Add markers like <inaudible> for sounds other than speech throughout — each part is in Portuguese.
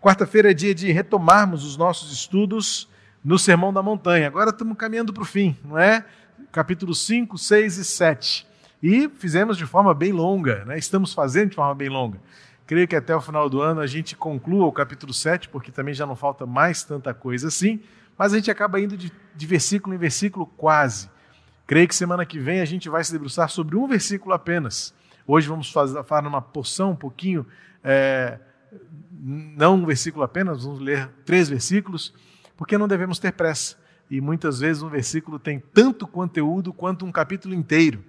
Quarta-feira é dia de retomarmos os nossos estudos no Sermão da Montanha. Agora estamos caminhando para o fim, não é? Capítulo 5, 6 e 7. E fizemos de forma bem longa, né? estamos fazendo de forma bem longa. Creio que até o final do ano a gente conclua o capítulo 7, porque também já não falta mais tanta coisa assim, mas a gente acaba indo de, de versículo em versículo quase. Creio que semana que vem a gente vai se debruçar sobre um versículo apenas. Hoje vamos fazer, falar uma porção um pouquinho, é, não um versículo apenas, vamos ler três versículos, porque não devemos ter pressa. E muitas vezes um versículo tem tanto conteúdo quanto um capítulo inteiro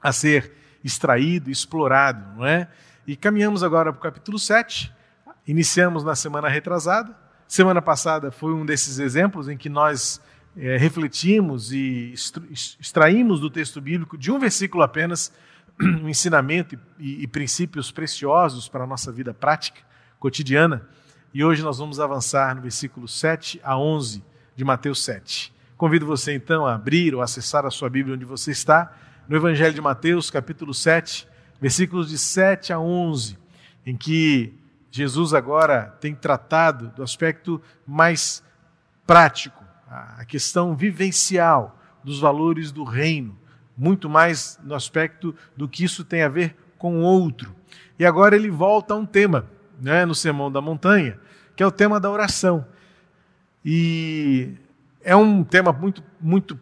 a ser extraído, explorado, não é? E caminhamos agora para o capítulo 7. Iniciamos na semana retrasada. Semana passada foi um desses exemplos em que nós é, refletimos e extraímos do texto bíblico, de um versículo apenas, <clears throat> um ensinamento e, e princípios preciosos para a nossa vida prática, cotidiana. E hoje nós vamos avançar no versículo 7 a 11 de Mateus 7. Convido você então a abrir ou acessar a sua Bíblia onde você está no Evangelho de Mateus, capítulo 7, versículos de 7 a 11, em que Jesus agora tem tratado do aspecto mais prático, a questão vivencial dos valores do reino, muito mais no aspecto do que isso tem a ver com o outro. E agora ele volta a um tema, né, no Sermão da Montanha, que é o tema da oração. E é um tema muito, muito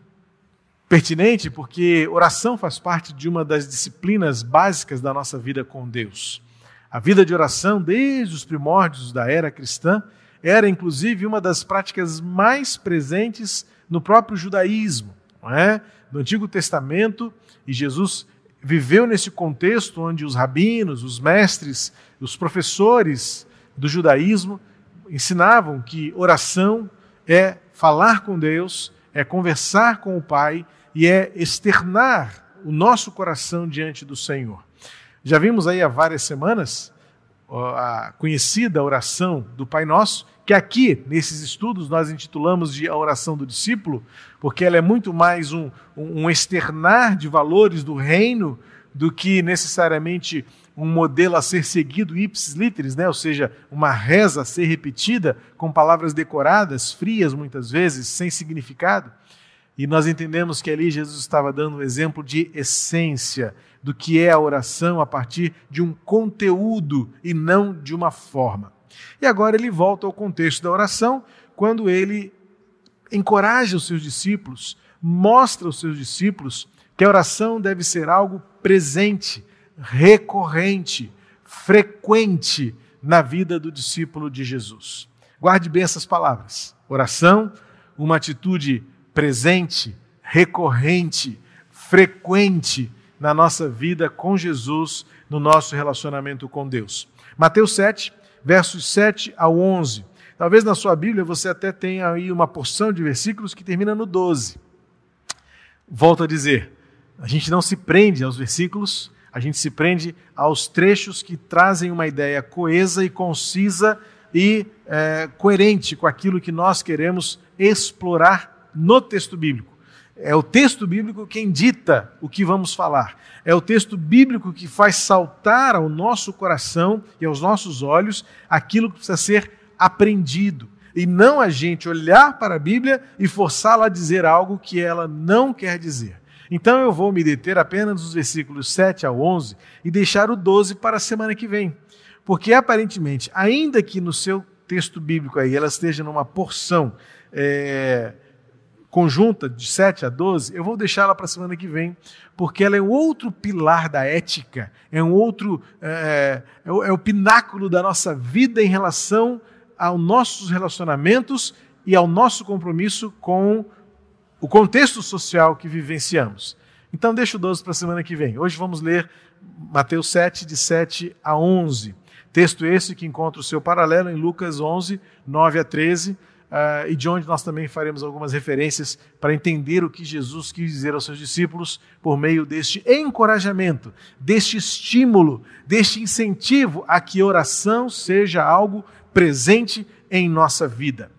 pertinente porque oração faz parte de uma das disciplinas básicas da nossa vida com Deus. A vida de oração, desde os primórdios da era cristã, era inclusive uma das práticas mais presentes no próprio judaísmo. Não é? No Antigo Testamento, e Jesus viveu nesse contexto onde os rabinos, os mestres, os professores do judaísmo ensinavam que oração é falar com Deus, é conversar com o Pai e é externar o nosso coração diante do Senhor. Já vimos aí há várias semanas a conhecida oração do Pai Nosso, que aqui, nesses estudos, nós intitulamos de a oração do discípulo, porque ela é muito mais um, um externar de valores do reino do que necessariamente um modelo a ser seguido ipsis literis, né? ou seja, uma reza a ser repetida com palavras decoradas, frias muitas vezes, sem significado. E nós entendemos que ali Jesus estava dando um exemplo de essência do que é a oração a partir de um conteúdo e não de uma forma. E agora ele volta ao contexto da oração, quando ele encoraja os seus discípulos, mostra aos seus discípulos que a oração deve ser algo presente, recorrente, frequente na vida do discípulo de Jesus. Guarde bem essas palavras. Oração, uma atitude presente, recorrente, frequente na nossa vida com Jesus, no nosso relacionamento com Deus. Mateus 7, versos 7 ao 11. Talvez na sua Bíblia você até tenha aí uma porção de versículos que termina no 12. Volto a dizer, a gente não se prende aos versículos, a gente se prende aos trechos que trazem uma ideia coesa e concisa e é, coerente com aquilo que nós queremos explorar no texto bíblico. É o texto bíblico quem dita o que vamos falar. É o texto bíblico que faz saltar ao nosso coração e aos nossos olhos aquilo que precisa ser aprendido. E não a gente olhar para a Bíblia e forçá-la a dizer algo que ela não quer dizer. Então eu vou me deter apenas nos versículos 7 a 11 e deixar o 12 para a semana que vem. Porque aparentemente, ainda que no seu texto bíblico aí ela esteja numa porção. É, conjunta de 7 a 12, eu vou deixá-la para a semana que vem, porque ela é um outro pilar da ética, é um outro, é, é, o, é o pináculo da nossa vida em relação aos nossos relacionamentos e ao nosso compromisso com o contexto social que vivenciamos. Então, deixa o 12 para a semana que vem. Hoje vamos ler Mateus 7, de 7 a 11. Texto esse que encontra o seu paralelo em Lucas 11, 9 a 13 uh, e de onde nós também faremos algumas referências para entender o que Jesus quis dizer aos seus discípulos por meio deste encorajamento, deste estímulo, deste incentivo a que oração seja algo presente em nossa vida.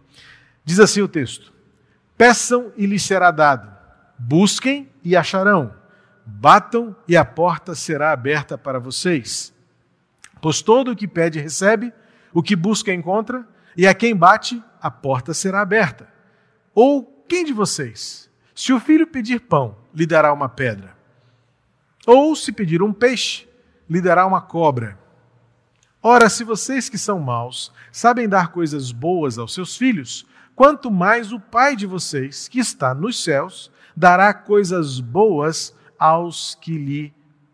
Diz assim o texto: Peçam e lhes será dado, busquem e acharão, batam e a porta será aberta para vocês. Pois todo o que pede recebe, O que busca encontra, e a quem bate, a porta será aberta. Ou quem de vocês, se o filho pedir pão, lhe dará uma pedra? Ou se pedir um peixe, lhe dará uma cobra? Ora, se vocês que são maus sabem dar coisas boas aos seus filhos, quanto mais o Pai de vocês, que está nos céus, dará coisas boas aos que lhe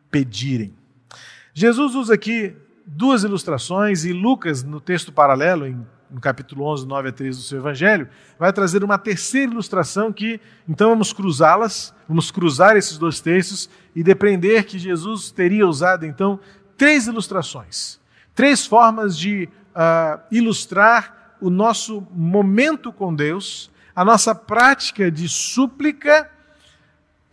pedirem. Jesus usa aqui duas ilustrações e Lucas, no texto paralelo, em, no capítulo 11, 9 a 13 do seu evangelho, vai trazer uma terceira ilustração que, então, vamos cruzá-las, vamos cruzar esses dois textos e depreender que Jesus teria usado, então, três ilustrações, três formas de uh, ilustrar o nosso momento com Deus, a nossa prática de súplica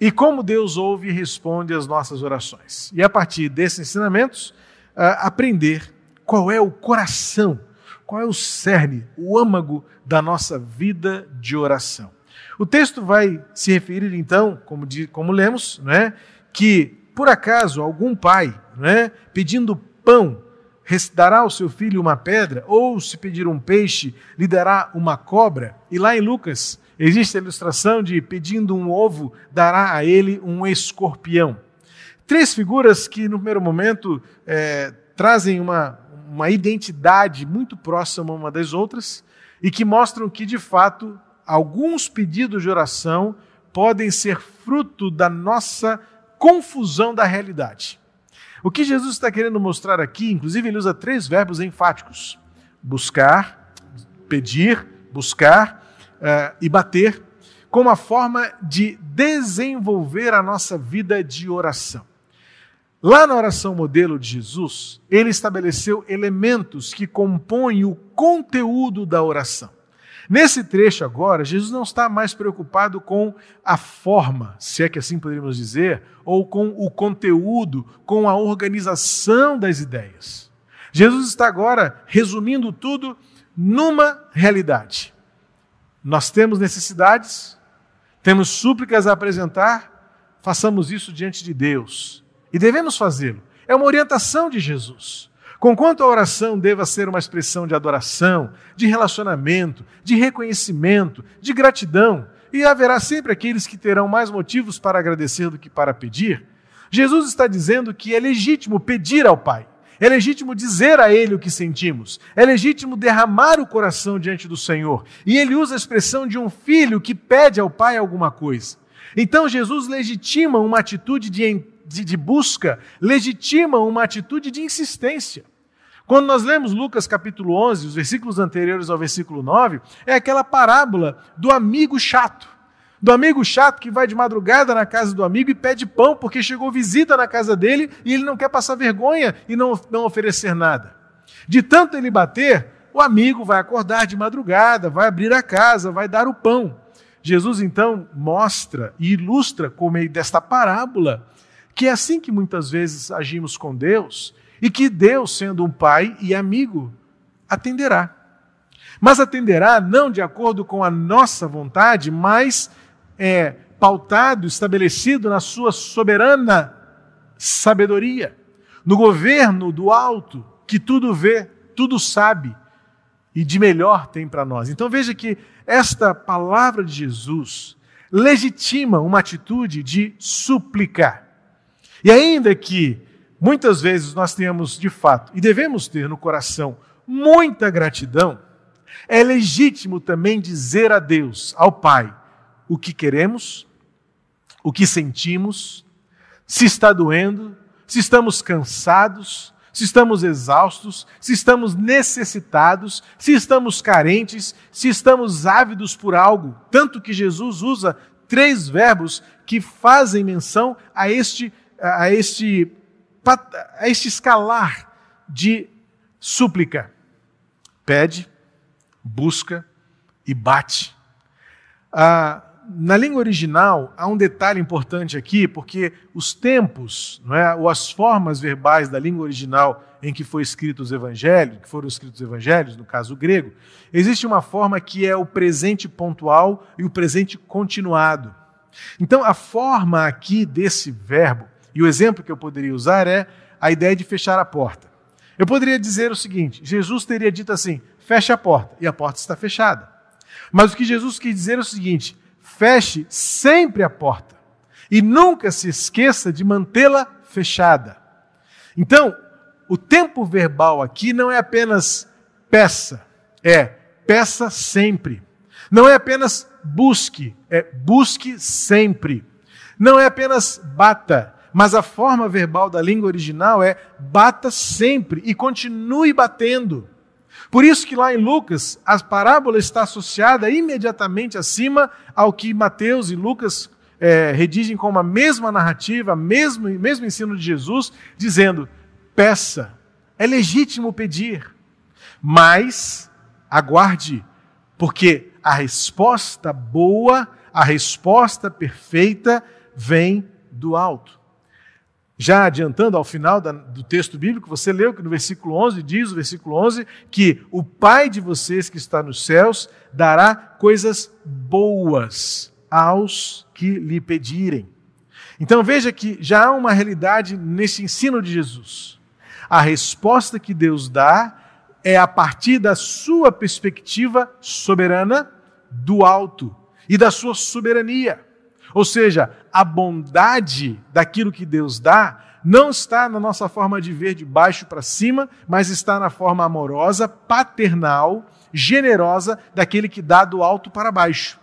e como Deus ouve e responde às nossas orações. E a partir desses ensinamentos, uh, aprender qual é o coração, qual é o cerne, o âmago da nossa vida de oração. O texto vai se referir, então, como, de, como lemos, né, que, por acaso, algum pai, né, pedindo pão, dará ao seu filho uma pedra, ou se pedir um peixe, lhe dará uma cobra. E lá em Lucas, existe a ilustração de pedindo um ovo, dará a ele um escorpião. Três figuras que, no primeiro momento, é, trazem uma, uma identidade muito próxima uma das outras e que mostram que, de fato, alguns pedidos de oração podem ser fruto da nossa confusão da realidade. O que Jesus está querendo mostrar aqui, inclusive, ele usa três verbos enfáticos: buscar, pedir, buscar uh, e bater, como a forma de desenvolver a nossa vida de oração. Lá na oração modelo de Jesus, ele estabeleceu elementos que compõem o conteúdo da oração. Nesse trecho agora, Jesus não está mais preocupado com a forma, se é que assim poderíamos dizer, ou com o conteúdo, com a organização das ideias. Jesus está agora resumindo tudo numa realidade. Nós temos necessidades, temos súplicas a apresentar, façamos isso diante de Deus e devemos fazê-lo. É uma orientação de Jesus. Conquanto a oração deva ser uma expressão de adoração, de relacionamento, de reconhecimento, de gratidão, e haverá sempre aqueles que terão mais motivos para agradecer do que para pedir, Jesus está dizendo que é legítimo pedir ao Pai, é legítimo dizer a Ele o que sentimos, é legítimo derramar o coração diante do Senhor, e ele usa a expressão de um filho que pede ao Pai alguma coisa. Então Jesus legitima uma atitude de de, de busca legitimam uma atitude de insistência. Quando nós lemos Lucas capítulo 11, os versículos anteriores ao versículo 9, é aquela parábola do amigo chato. Do amigo chato que vai de madrugada na casa do amigo e pede pão porque chegou visita na casa dele e ele não quer passar vergonha e não, não oferecer nada. De tanto ele bater, o amigo vai acordar de madrugada, vai abrir a casa, vai dar o pão. Jesus então mostra e ilustra, por meio desta parábola, que é assim que muitas vezes agimos com Deus e que Deus, sendo um pai e amigo, atenderá. Mas atenderá não de acordo com a nossa vontade, mas é pautado, estabelecido na sua soberana sabedoria, no governo do alto, que tudo vê, tudo sabe e de melhor tem para nós. Então veja que esta palavra de Jesus legitima uma atitude de suplicar. E ainda que muitas vezes nós tenhamos de fato, e devemos ter no coração, muita gratidão, é legítimo também dizer a Deus, ao Pai, o que queremos, o que sentimos, se está doendo, se estamos cansados, se estamos exaustos, se estamos necessitados, se estamos carentes, se estamos ávidos por algo. Tanto que Jesus usa três verbos que fazem menção a este a este, a este escalar de súplica. Pede, busca e bate. Ah, na língua original, há um detalhe importante aqui, porque os tempos, não é, ou as formas verbais da língua original em que foi escrito os evangelhos, que foram escritos os evangelhos, no caso grego, existe uma forma que é o presente pontual e o presente continuado. Então, a forma aqui desse verbo e o exemplo que eu poderia usar é a ideia de fechar a porta. Eu poderia dizer o seguinte: Jesus teria dito assim: feche a porta, e a porta está fechada. Mas o que Jesus quis dizer é o seguinte: feche sempre a porta e nunca se esqueça de mantê-la fechada. Então, o tempo verbal aqui não é apenas peça, é peça sempre. Não é apenas busque, é busque sempre. Não é apenas bata, mas a forma verbal da língua original é bata sempre e continue batendo. Por isso que lá em Lucas, a parábola está associada imediatamente acima ao que Mateus e Lucas é, redigem com a mesma narrativa, mesmo, mesmo ensino de Jesus, dizendo: peça, é legítimo pedir, mas aguarde, porque a resposta boa, a resposta perfeita vem do alto. Já adiantando ao final do texto bíblico, você leu que no versículo 11 diz, o versículo 11, que o Pai de vocês que está nos céus dará coisas boas aos que lhe pedirem. Então veja que já há uma realidade nesse ensino de Jesus. A resposta que Deus dá é a partir da sua perspectiva soberana do alto e da sua soberania. Ou seja, a bondade daquilo que Deus dá não está na nossa forma de ver de baixo para cima, mas está na forma amorosa, paternal, generosa daquele que dá do alto para baixo.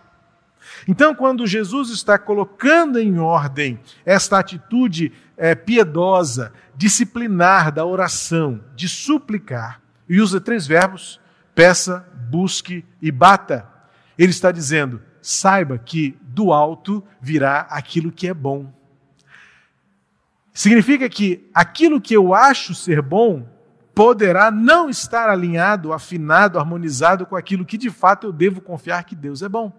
Então, quando Jesus está colocando em ordem esta atitude é, piedosa, disciplinar da oração, de suplicar, e usa três verbos: peça, busque e bata. Ele está dizendo: saiba que do alto virá aquilo que é bom. Significa que aquilo que eu acho ser bom poderá não estar alinhado, afinado, harmonizado com aquilo que de fato eu devo confiar que Deus é bom.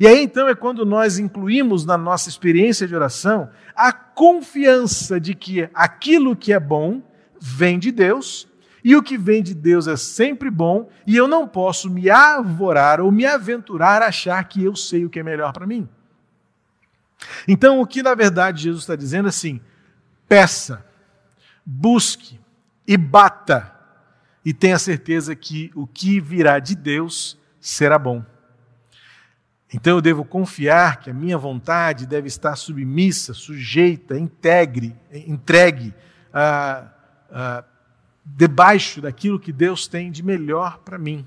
E aí então é quando nós incluímos na nossa experiência de oração a confiança de que aquilo que é bom vem de Deus e o que vem de Deus é sempre bom, e eu não posso me arvorar ou me aventurar a achar que eu sei o que é melhor para mim. Então, o que na verdade Jesus está dizendo é assim: peça, busque e bata, e tenha certeza que o que virá de Deus será bom. Então eu devo confiar que a minha vontade deve estar submissa, sujeita, integre, entregue a, a debaixo daquilo que Deus tem de melhor para mim.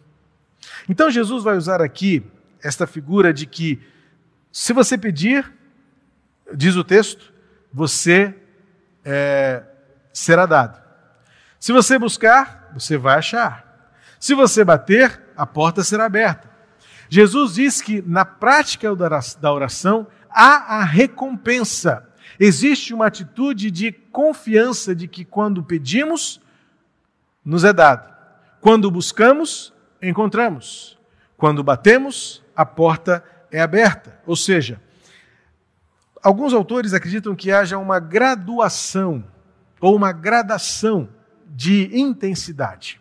Então Jesus vai usar aqui esta figura de que se você pedir, diz o texto, você é, será dado. Se você buscar, você vai achar. Se você bater, a porta será aberta. Jesus diz que na prática da oração há a recompensa. Existe uma atitude de confiança de que quando pedimos, nos é dado. Quando buscamos, encontramos. Quando batemos, a porta é aberta. Ou seja, alguns autores acreditam que haja uma graduação ou uma gradação de intensidade.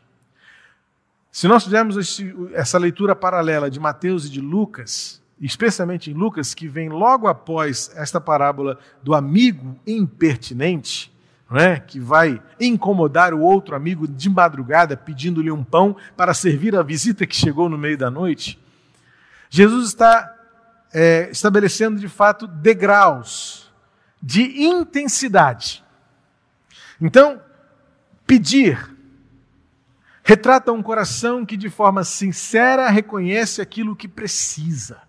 Se nós fizermos essa leitura paralela de Mateus e de Lucas, especialmente em Lucas, que vem logo após esta parábola do amigo impertinente, é? que vai incomodar o outro amigo de madrugada pedindo-lhe um pão para servir a visita que chegou no meio da noite. Jesus está é, estabelecendo de fato degraus de intensidade. Então, pedir retrata um coração que de forma sincera reconhece aquilo que precisa.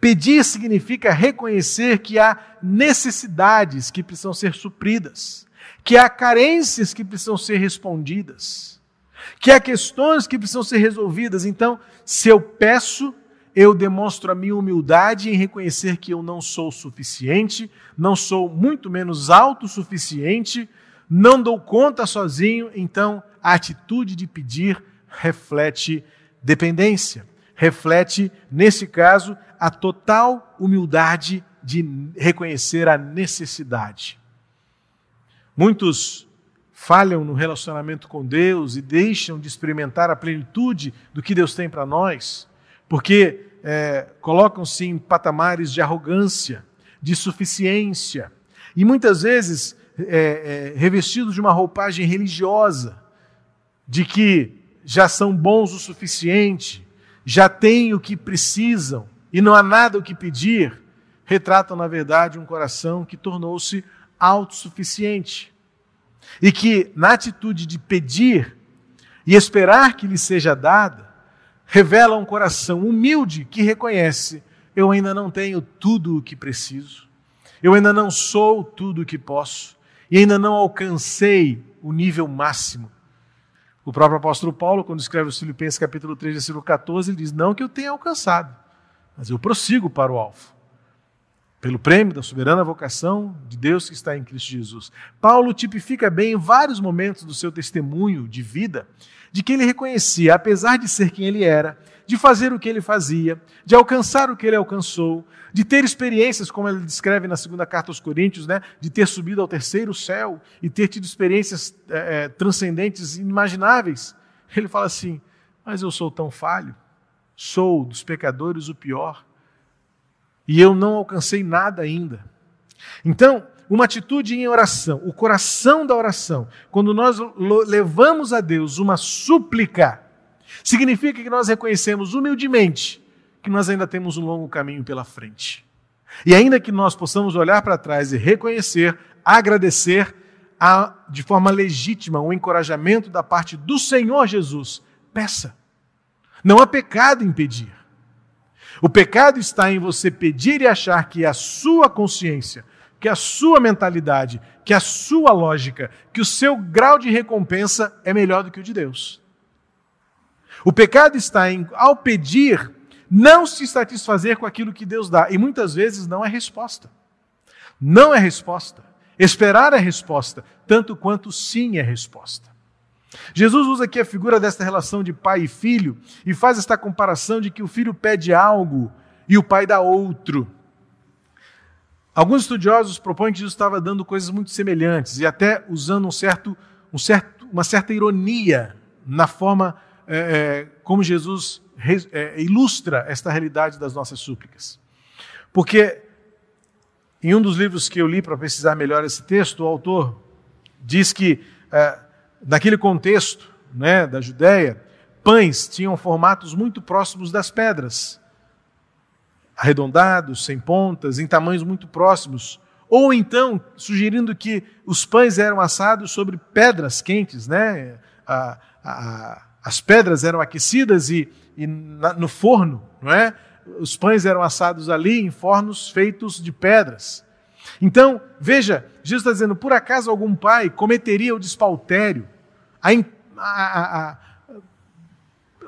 Pedir significa reconhecer que há necessidades que precisam ser supridas, que há carências que precisam ser respondidas, que há questões que precisam ser resolvidas. Então, se eu peço, eu demonstro a minha humildade em reconhecer que eu não sou suficiente, não sou muito menos autossuficiente, não dou conta sozinho, então a atitude de pedir reflete dependência reflete, nesse caso, a total humildade de reconhecer a necessidade. Muitos falham no relacionamento com Deus e deixam de experimentar a plenitude do que Deus tem para nós, porque é, colocam-se em patamares de arrogância, de suficiência, e muitas vezes é, é, revestidos de uma roupagem religiosa, de que já são bons o suficiente, já têm o que precisam e não há nada o que pedir, retratam, na verdade, um coração que tornou-se autossuficiente. E que, na atitude de pedir e esperar que lhe seja dada, revela um coração humilde que reconhece: eu ainda não tenho tudo o que preciso, eu ainda não sou tudo o que posso, e ainda não alcancei o nível máximo. O próprio apóstolo Paulo, quando escreve os Filipenses capítulo 3, versículo 14, ele diz: Não que eu tenha alcançado, mas eu prossigo para o alvo pelo prêmio da soberana vocação de Deus que está em Cristo Jesus. Paulo tipifica bem em vários momentos do seu testemunho de vida de que ele reconhecia, apesar de ser quem ele era, de fazer o que ele fazia, de alcançar o que ele alcançou, de ter experiências, como ele descreve na segunda carta aos Coríntios, né, de ter subido ao terceiro céu e ter tido experiências é, transcendentes, inimagináveis. Ele fala assim: Mas eu sou tão falho, sou dos pecadores o pior e eu não alcancei nada ainda. Então, uma atitude em oração, o coração da oração, quando nós levamos a Deus uma súplica, significa que nós reconhecemos humildemente que nós ainda temos um longo caminho pela frente. E ainda que nós possamos olhar para trás e reconhecer, agradecer, a, de forma legítima, um encorajamento da parte do Senhor Jesus, peça. Não há pecado em pedir. O pecado está em você pedir e achar que a sua consciência, que a sua mentalidade, que a sua lógica, que o seu grau de recompensa é melhor do que o de Deus. O pecado está em, ao pedir, não se satisfazer com aquilo que Deus dá. E muitas vezes não é resposta. Não é resposta. Esperar é resposta, tanto quanto sim é resposta. Jesus usa aqui a figura desta relação de pai e filho e faz esta comparação de que o filho pede algo e o pai dá outro. Alguns estudiosos propõem que Jesus estava dando coisas muito semelhantes e até usando um certo, um certo, uma certa ironia na forma é, é, como Jesus é, ilustra esta realidade das nossas súplicas. Porque em um dos livros que eu li para pesquisar melhor esse texto, o autor diz que é, naquele contexto né, da Judéia, pães tinham formatos muito próximos das pedras, arredondados, sem pontas, em tamanhos muito próximos. Ou então, sugerindo que os pães eram assados sobre pedras quentes, né? A, a, as pedras eram aquecidas e, e na, no forno, não é? Os pães eram assados ali em fornos feitos de pedras. Então, veja, Jesus está dizendo: por acaso algum pai cometeria o despautério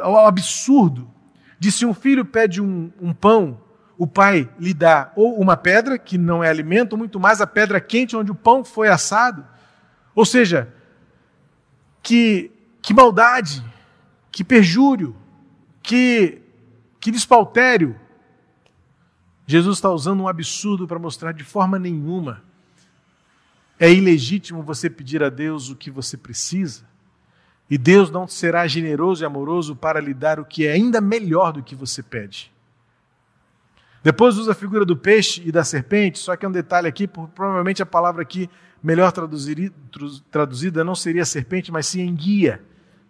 ao absurdo de se um filho pede um, um pão, o pai lhe dá ou uma pedra, que não é alimento, muito mais a pedra quente onde o pão foi assado. Ou seja, que, que maldade, que perjúrio, que, que despautério. Jesus está usando um absurdo para mostrar de forma nenhuma. É ilegítimo você pedir a Deus o que você precisa. E Deus não será generoso e amoroso para lhe dar o que é ainda melhor do que você pede. Depois usa a figura do peixe e da serpente, só que é um detalhe aqui, provavelmente a palavra aqui melhor traduzida não seria serpente, mas sim enguia,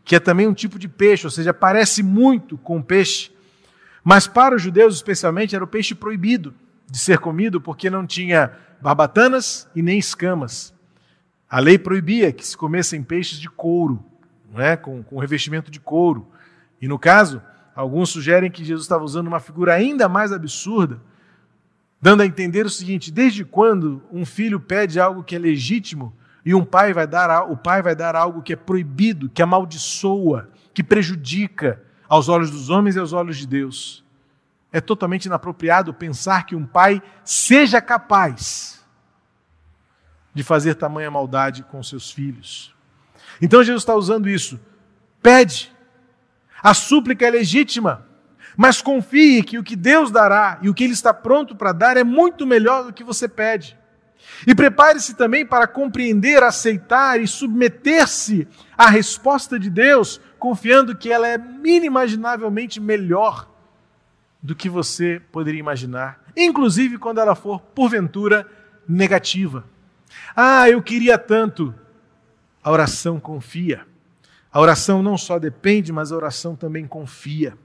que é também um tipo de peixe, ou seja, parece muito com peixe. Mas para os judeus, especialmente, era o peixe proibido de ser comido, porque não tinha barbatanas e nem escamas. A lei proibia que se comessem peixes de couro não é? com, com revestimento de couro. E no caso, alguns sugerem que Jesus estava usando uma figura ainda mais absurda, dando a entender o seguinte: desde quando um filho pede algo que é legítimo e um pai vai dar, o pai vai dar algo que é proibido, que amaldiçoa, que prejudica aos olhos dos homens e aos olhos de Deus? É totalmente inapropriado pensar que um pai seja capaz de fazer tamanha maldade com seus filhos. Então Jesus está usando isso. Pede. A súplica é legítima, mas confie que o que Deus dará e o que Ele está pronto para dar é muito melhor do que você pede. E prepare-se também para compreender, aceitar e submeter-se à resposta de Deus, confiando que ela é inimaginavelmente melhor do que você poderia imaginar, inclusive quando ela for, porventura, negativa. Ah, eu queria tanto. A oração confia. A oração não só depende, mas a oração também confia.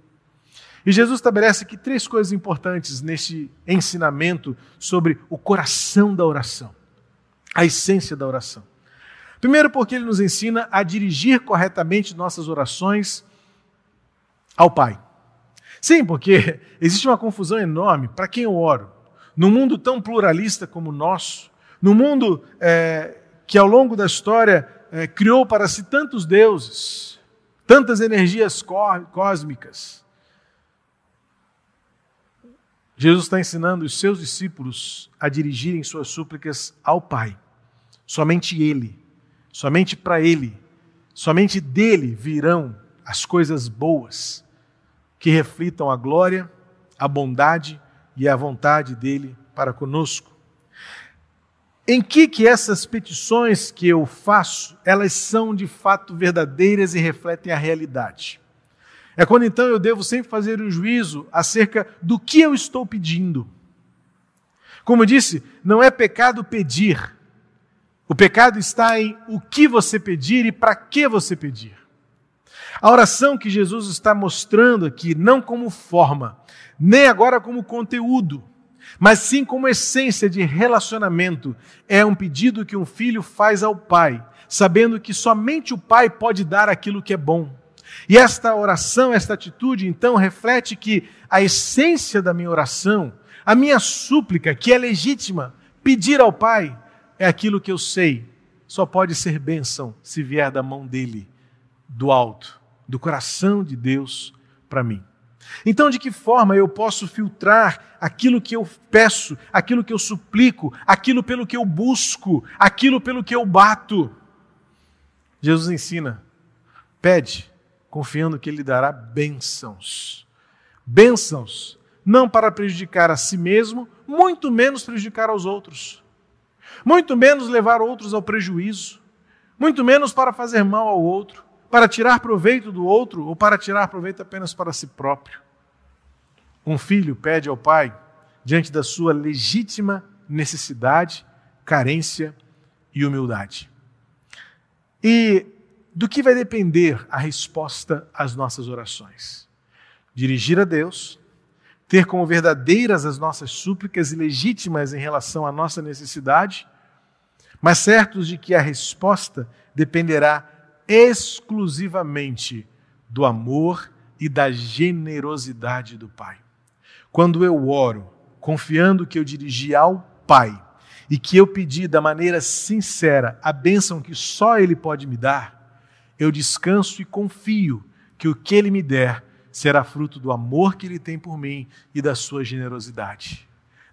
E Jesus estabelece aqui três coisas importantes neste ensinamento sobre o coração da oração, a essência da oração. Primeiro, porque ele nos ensina a dirigir corretamente nossas orações ao Pai. Sim, porque <laughs> existe uma confusão enorme para quem eu oro. Num mundo tão pluralista como o nosso, no mundo é, que ao longo da história é, criou para si tantos deuses, tantas energias cósmicas, Jesus está ensinando os seus discípulos a dirigirem suas súplicas ao Pai. Somente Ele, somente para Ele, somente dele virão as coisas boas que reflitam a glória, a bondade e a vontade dele para conosco. Em que que essas petições que eu faço, elas são de fato verdadeiras e refletem a realidade? É quando então eu devo sempre fazer um juízo acerca do que eu estou pedindo. Como eu disse, não é pecado pedir. O pecado está em o que você pedir e para que você pedir. A oração que Jesus está mostrando aqui, não como forma, nem agora como conteúdo, mas sim como essência de relacionamento, é um pedido que um filho faz ao pai, sabendo que somente o pai pode dar aquilo que é bom. E esta oração, esta atitude, então, reflete que a essência da minha oração, a minha súplica, que é legítima, pedir ao Pai, é aquilo que eu sei, só pode ser bênção se vier da mão dele, do alto, do coração de Deus para mim. Então, de que forma eu posso filtrar aquilo que eu peço, aquilo que eu suplico, aquilo pelo que eu busco, aquilo pelo que eu bato? Jesus ensina: pede, confiando que Ele dará bênçãos. Bênçãos, não para prejudicar a si mesmo, muito menos prejudicar aos outros, muito menos levar outros ao prejuízo, muito menos para fazer mal ao outro, para tirar proveito do outro ou para tirar proveito apenas para si próprio. Um filho pede ao pai, diante da sua legítima necessidade, carência e humildade. E do que vai depender a resposta às nossas orações? Dirigir a Deus, ter como verdadeiras as nossas súplicas e legítimas em relação à nossa necessidade, mas certos de que a resposta dependerá exclusivamente do amor e da generosidade do Pai. Quando eu oro, confiando que eu dirigi ao Pai e que eu pedi da maneira sincera a bênção que só Ele pode me dar, eu descanso e confio que o que Ele me der será fruto do amor que Ele tem por mim e da sua generosidade.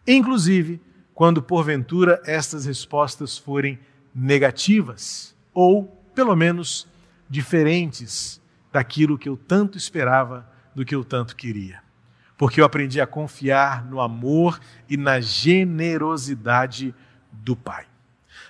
Inclusive, quando porventura estas respostas forem negativas ou, pelo menos, diferentes daquilo que eu tanto esperava, do que eu tanto queria. Porque eu aprendi a confiar no amor e na generosidade do Pai.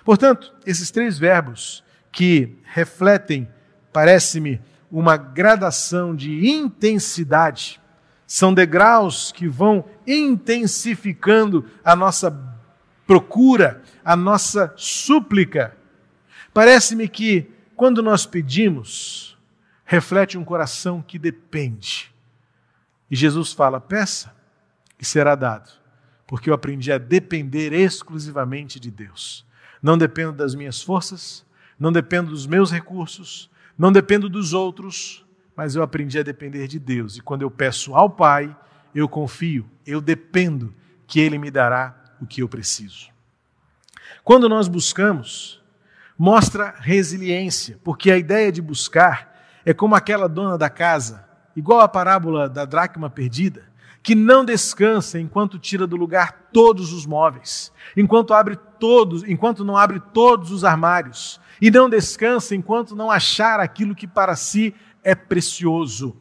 Portanto, esses três verbos que refletem parece-me uma gradação de intensidade. São degraus que vão intensificando a nossa procura, a nossa súplica. Parece-me que quando nós pedimos, reflete um coração que depende. E Jesus fala: peça e será dado, porque eu aprendi a depender exclusivamente de Deus. Não dependo das minhas forças, não dependo dos meus recursos, não dependo dos outros, mas eu aprendi a depender de Deus. E quando eu peço ao Pai, eu confio, eu dependo que Ele me dará o que eu preciso. Quando nós buscamos, mostra resiliência, porque a ideia de buscar é como aquela dona da casa, igual a parábola da dracma perdida, que não descansa enquanto tira do lugar todos os móveis, enquanto abre todos, enquanto não abre todos os armários, e não descansa enquanto não achar aquilo que para si é precioso,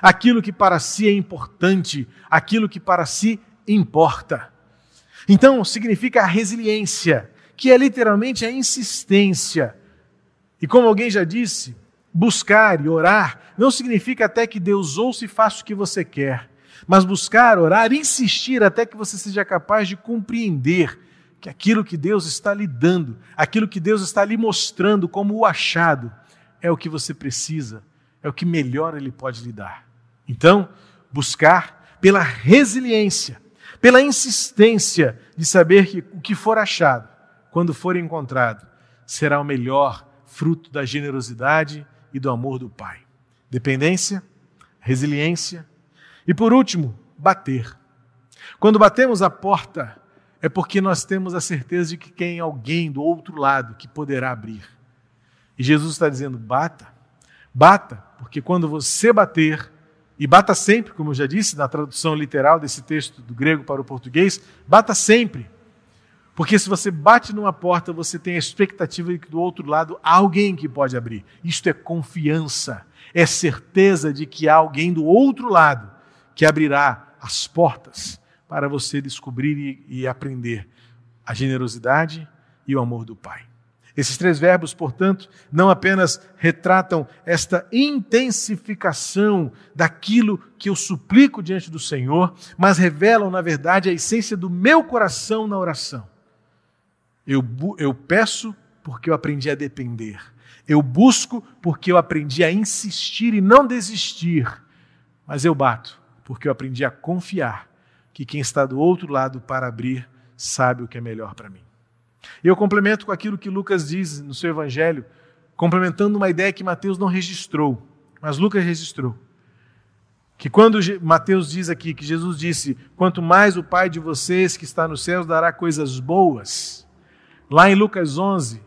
aquilo que para si é importante, aquilo que para si importa. Então, significa a resiliência, que é literalmente a insistência. E como alguém já disse, buscar e orar não significa até que Deus ouça e faça o que você quer, mas buscar, orar, insistir até que você seja capaz de compreender que aquilo que Deus está lhe dando, aquilo que Deus está lhe mostrando como o achado, é o que você precisa, é o que melhor Ele pode lhe dar. Então, buscar pela resiliência, pela insistência de saber que o que for achado, quando for encontrado, será o melhor fruto da generosidade e do amor do Pai. Dependência, resiliência e, por último, bater. Quando batemos a porta, é porque nós temos a certeza de que tem alguém do outro lado que poderá abrir. E Jesus está dizendo: bata, bata, porque quando você bater, e bata sempre, como eu já disse na tradução literal desse texto do grego para o português, bata sempre. Porque se você bate numa porta, você tem a expectativa de que do outro lado há alguém que pode abrir. Isto é confiança, é certeza de que há alguém do outro lado que abrirá as portas para você descobrir e, aprender a generosidade e o amor do Pai. Esses três verbos, portanto, não apenas retratam esta intensificação daquilo que eu suplico diante do Senhor, mas revelam, na verdade, a essência do meu coração na oração. Eu, eu peço porque eu aprendi a depender. Eu busco porque eu aprendi a insistir e não desistir. Mas eu bato porque eu aprendi a confiar que quem está do outro lado para abrir sabe o que é melhor para mim. E eu complemento com aquilo que Lucas diz no seu evangelho, complementando uma ideia que Mateus não registrou, mas Lucas registrou. Que quando Mateus diz aqui que Jesus disse: Quanto mais o Pai de vocês que está nos céus dará coisas boas, lá em Lucas 11,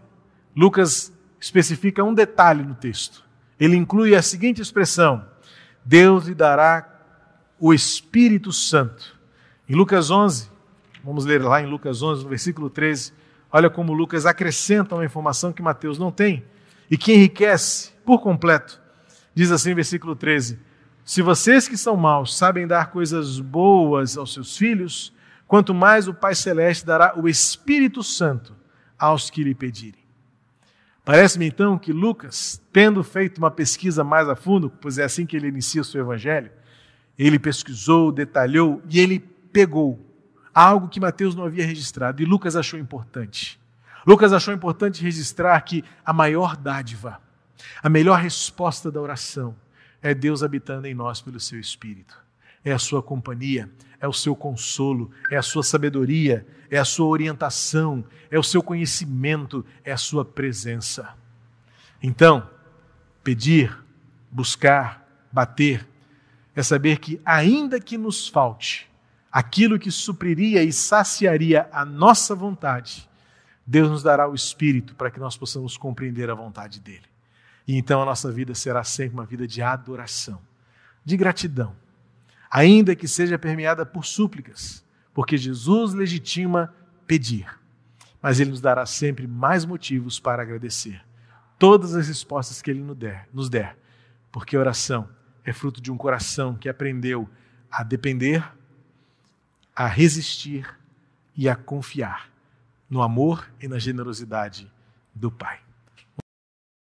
Lucas especifica um detalhe no texto. Ele inclui a seguinte expressão: Deus lhe dará o Espírito Santo. Em Lucas 11, vamos ler lá em Lucas 11, no versículo 13 Olha como Lucas acrescenta uma informação que Mateus não tem e que enriquece por completo. Diz assim, versículo 13: Se vocês que são maus sabem dar coisas boas aos seus filhos, quanto mais o Pai Celeste dará o Espírito Santo aos que lhe pedirem. Parece-me então que Lucas, tendo feito uma pesquisa mais a fundo, pois é assim que ele inicia o seu evangelho, ele pesquisou, detalhou e ele pegou algo que Mateus não havia registrado e Lucas achou importante. Lucas achou importante registrar que a maior dádiva, a melhor resposta da oração é Deus habitando em nós pelo seu Espírito. É a sua companhia, é o seu consolo, é a sua sabedoria, é a sua orientação, é o seu conhecimento, é a sua presença. Então, pedir, buscar, bater, é saber que, ainda que nos falte, aquilo que supriria e saciaria a nossa vontade, Deus nos dará o Espírito para que nós possamos compreender a vontade dele. E então a nossa vida será sempre uma vida de adoração, de gratidão, ainda que seja permeada por súplicas, porque Jesus legitima pedir, mas ele nos dará sempre mais motivos para agradecer. Todas as respostas que ele nos der, nos der porque a oração é fruto de um coração que aprendeu a depender a resistir e a confiar no amor e na generosidade do Pai.